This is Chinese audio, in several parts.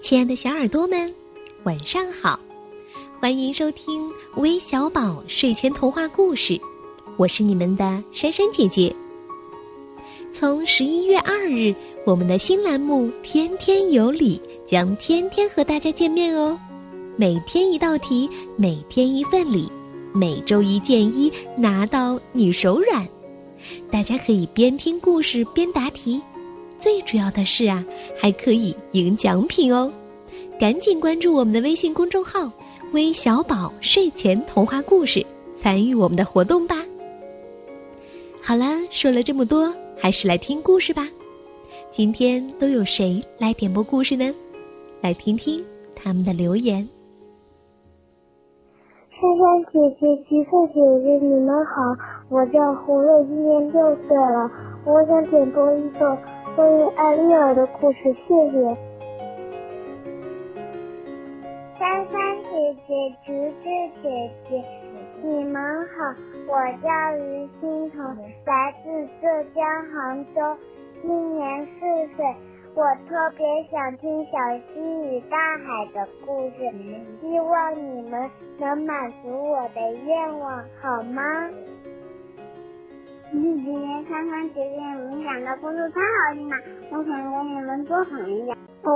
亲爱的小耳朵们，晚上好！欢迎收听微小宝睡前童话故事，我是你们的珊珊姐姐。从十一月二日，我们的新栏目《天天有礼》将天天和大家见面哦。每天一道题，每天一份礼，每周一件衣，拿到你手软。大家可以边听故事边答题。最主要的是啊，还可以赢奖品哦！赶紧关注我们的微信公众号“微小宝睡前童话故事”，参与我们的活动吧。好了，说了这么多，还是来听故事吧。今天都有谁来点播故事呢？来听听他们的留言。珊珊姐姐、橘色姐姐，你们好，我叫胡瑞，今年六岁了，我想点播一首。关于艾丽尔的故事，谢谢。珊珊姐姐、橘子姐姐，你们好，我叫于欣彤，来自浙江杭州，今年四岁。我特别想听《小溪与大海》的故事，希望你们能满足我的愿望，好吗？姐姐、珊珊姐姐，你们讲的故事太好听了，我想跟你们做朋友。哇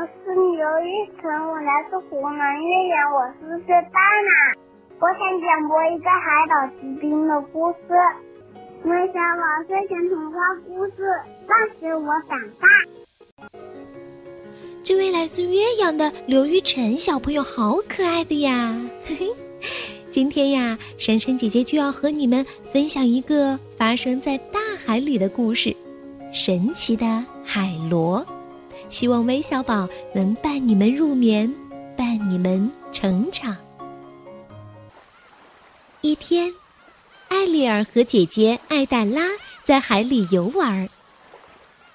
我是刘玉成，我来自湖南岳阳，我四岁半了。我想讲播一个海岛奇兵的故事。我想玩睡前童话故事，那时我长大。这位来自岳阳的刘玉成小朋友好可爱的呀！嘿嘿。今天呀，珊珊姐姐就要和你们分享一个发生在大海里的故事——神奇的海螺。希望微小宝能伴你们入眠，伴你们成长。一天，艾丽尔和姐姐艾黛拉在海里游玩。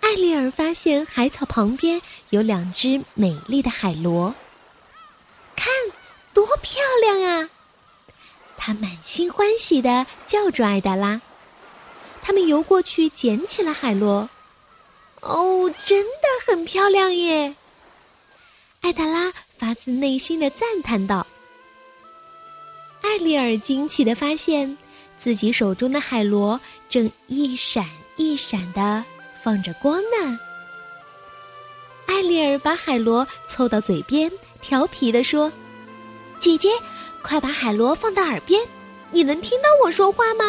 艾丽尔发现海草旁边有两只美丽的海螺，看，多漂亮啊！他满心欢喜的叫住艾达拉，他们游过去捡起了海螺。哦，真的很漂亮耶！艾达拉发自内心的赞叹道。艾丽尔惊奇的发现自己手中的海螺正一闪一闪的放着光呢。艾丽尔把海螺凑到嘴边，调皮的说：“姐姐。”快把海螺放到耳边，你能听到我说话吗？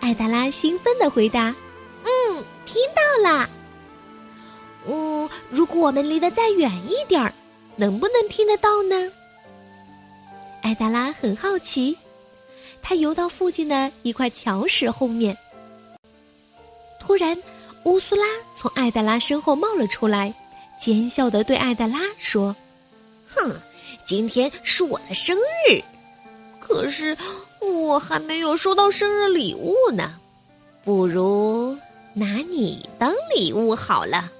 艾达拉兴奋的回答：“嗯，听到了。嗯，如果我们离得再远一点儿，能不能听得到呢？”艾达拉很好奇，他游到附近的一块桥石后面。突然，乌苏拉从艾达拉身后冒了出来，奸笑的对艾达拉说：“哼。”今天是我的生日，可是我还没有收到生日礼物呢。不如拿你当礼物好了。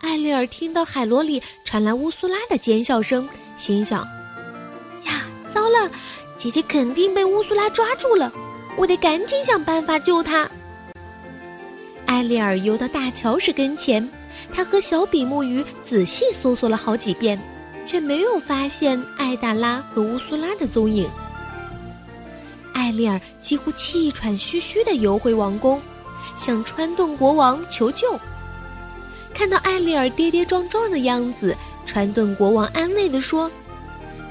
艾丽尔听到海螺里传来乌苏拉的尖笑声，心想：“呀，糟了，姐姐肯定被乌苏拉抓住了，我得赶紧想办法救她。”艾丽尔游到大乔石跟前，他和小比目鱼仔细搜索了好几遍。却没有发现艾达拉和乌苏拉的踪影。艾丽尔几乎气喘吁吁的游回王宫，向川顿国王求救。看到艾丽尔跌跌撞撞的样子，川顿国王安慰的说：“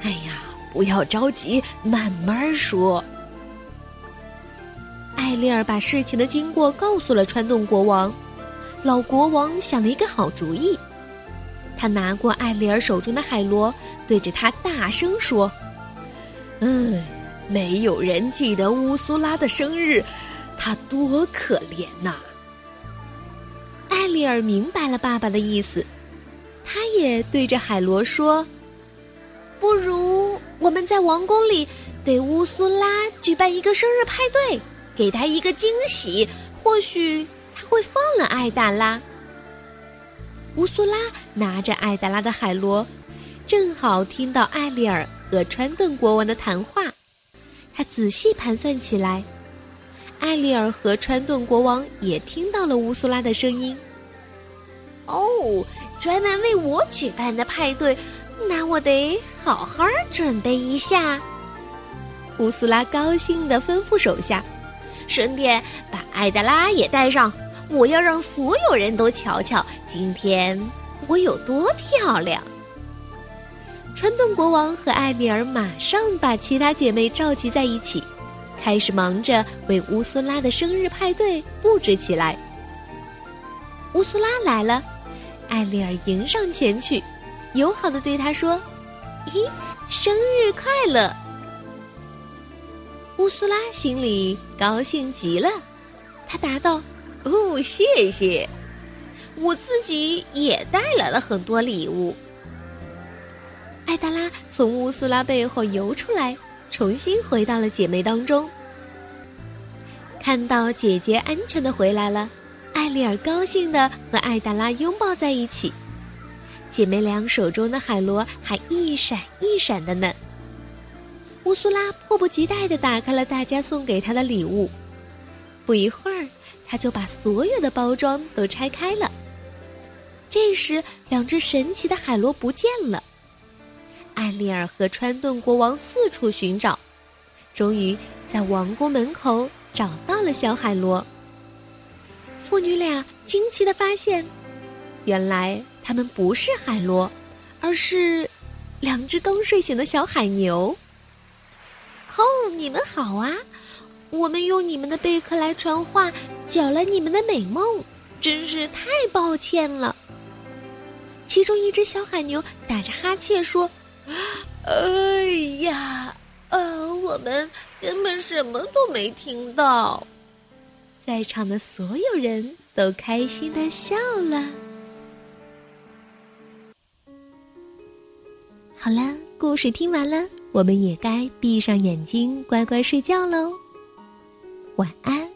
哎呀，不要着急，慢慢说。”艾丽尔把事情的经过告诉了川顿国王，老国王想了一个好主意。他拿过艾丽尔手中的海螺，对着他大声说：“嗯，没有人记得乌苏拉的生日，他多可怜呐！”艾丽尔明白了爸爸的意思，他也对着海螺说：“不如我们在王宫里对乌苏拉举办一个生日派对，给他一个惊喜，或许他会放了艾达拉。”乌苏拉拿着艾达拉的海螺，正好听到艾丽尔和川顿国王的谈话。他仔细盘算起来，艾丽尔和川顿国王也听到了乌苏拉的声音。哦，专门为我举办的派对，那我得好好准备一下。乌苏拉高兴地吩咐手下，顺便把艾德拉也带上。我要让所有人都瞧瞧，今天我有多漂亮。川顿国王和艾丽儿马上把其他姐妹召集在一起，开始忙着为乌苏拉的生日派对布置起来。乌苏拉来了，艾丽儿迎上前去，友好的对他说：“咦，生日快乐！”乌苏拉心里高兴极了，他答道。哦，谢谢！我自己也带来了很多礼物。艾达拉从乌苏拉背后游出来，重新回到了姐妹当中。看到姐姐安全的回来了，艾丽尔高兴的和艾达拉拥抱在一起。姐妹俩手中的海螺还一闪一闪的呢。乌苏拉迫不及待的打开了大家送给她的礼物。不一会儿。他就把所有的包装都拆开了。这时，两只神奇的海螺不见了。艾丽尔和川顿国王四处寻找，终于在王宫门口找到了小海螺。父女俩惊奇的发现，原来它们不是海螺，而是两只刚睡醒的小海牛。哦，你们好啊！我们用你们的贝壳来传话，搅了你们的美梦，真是太抱歉了。其中一只小海牛打着哈欠说：“哎呀，呃，我们根本什么都没听到。”在场的所有人都开心的笑了。好了，故事听完了，我们也该闭上眼睛，乖乖睡觉喽。晚安。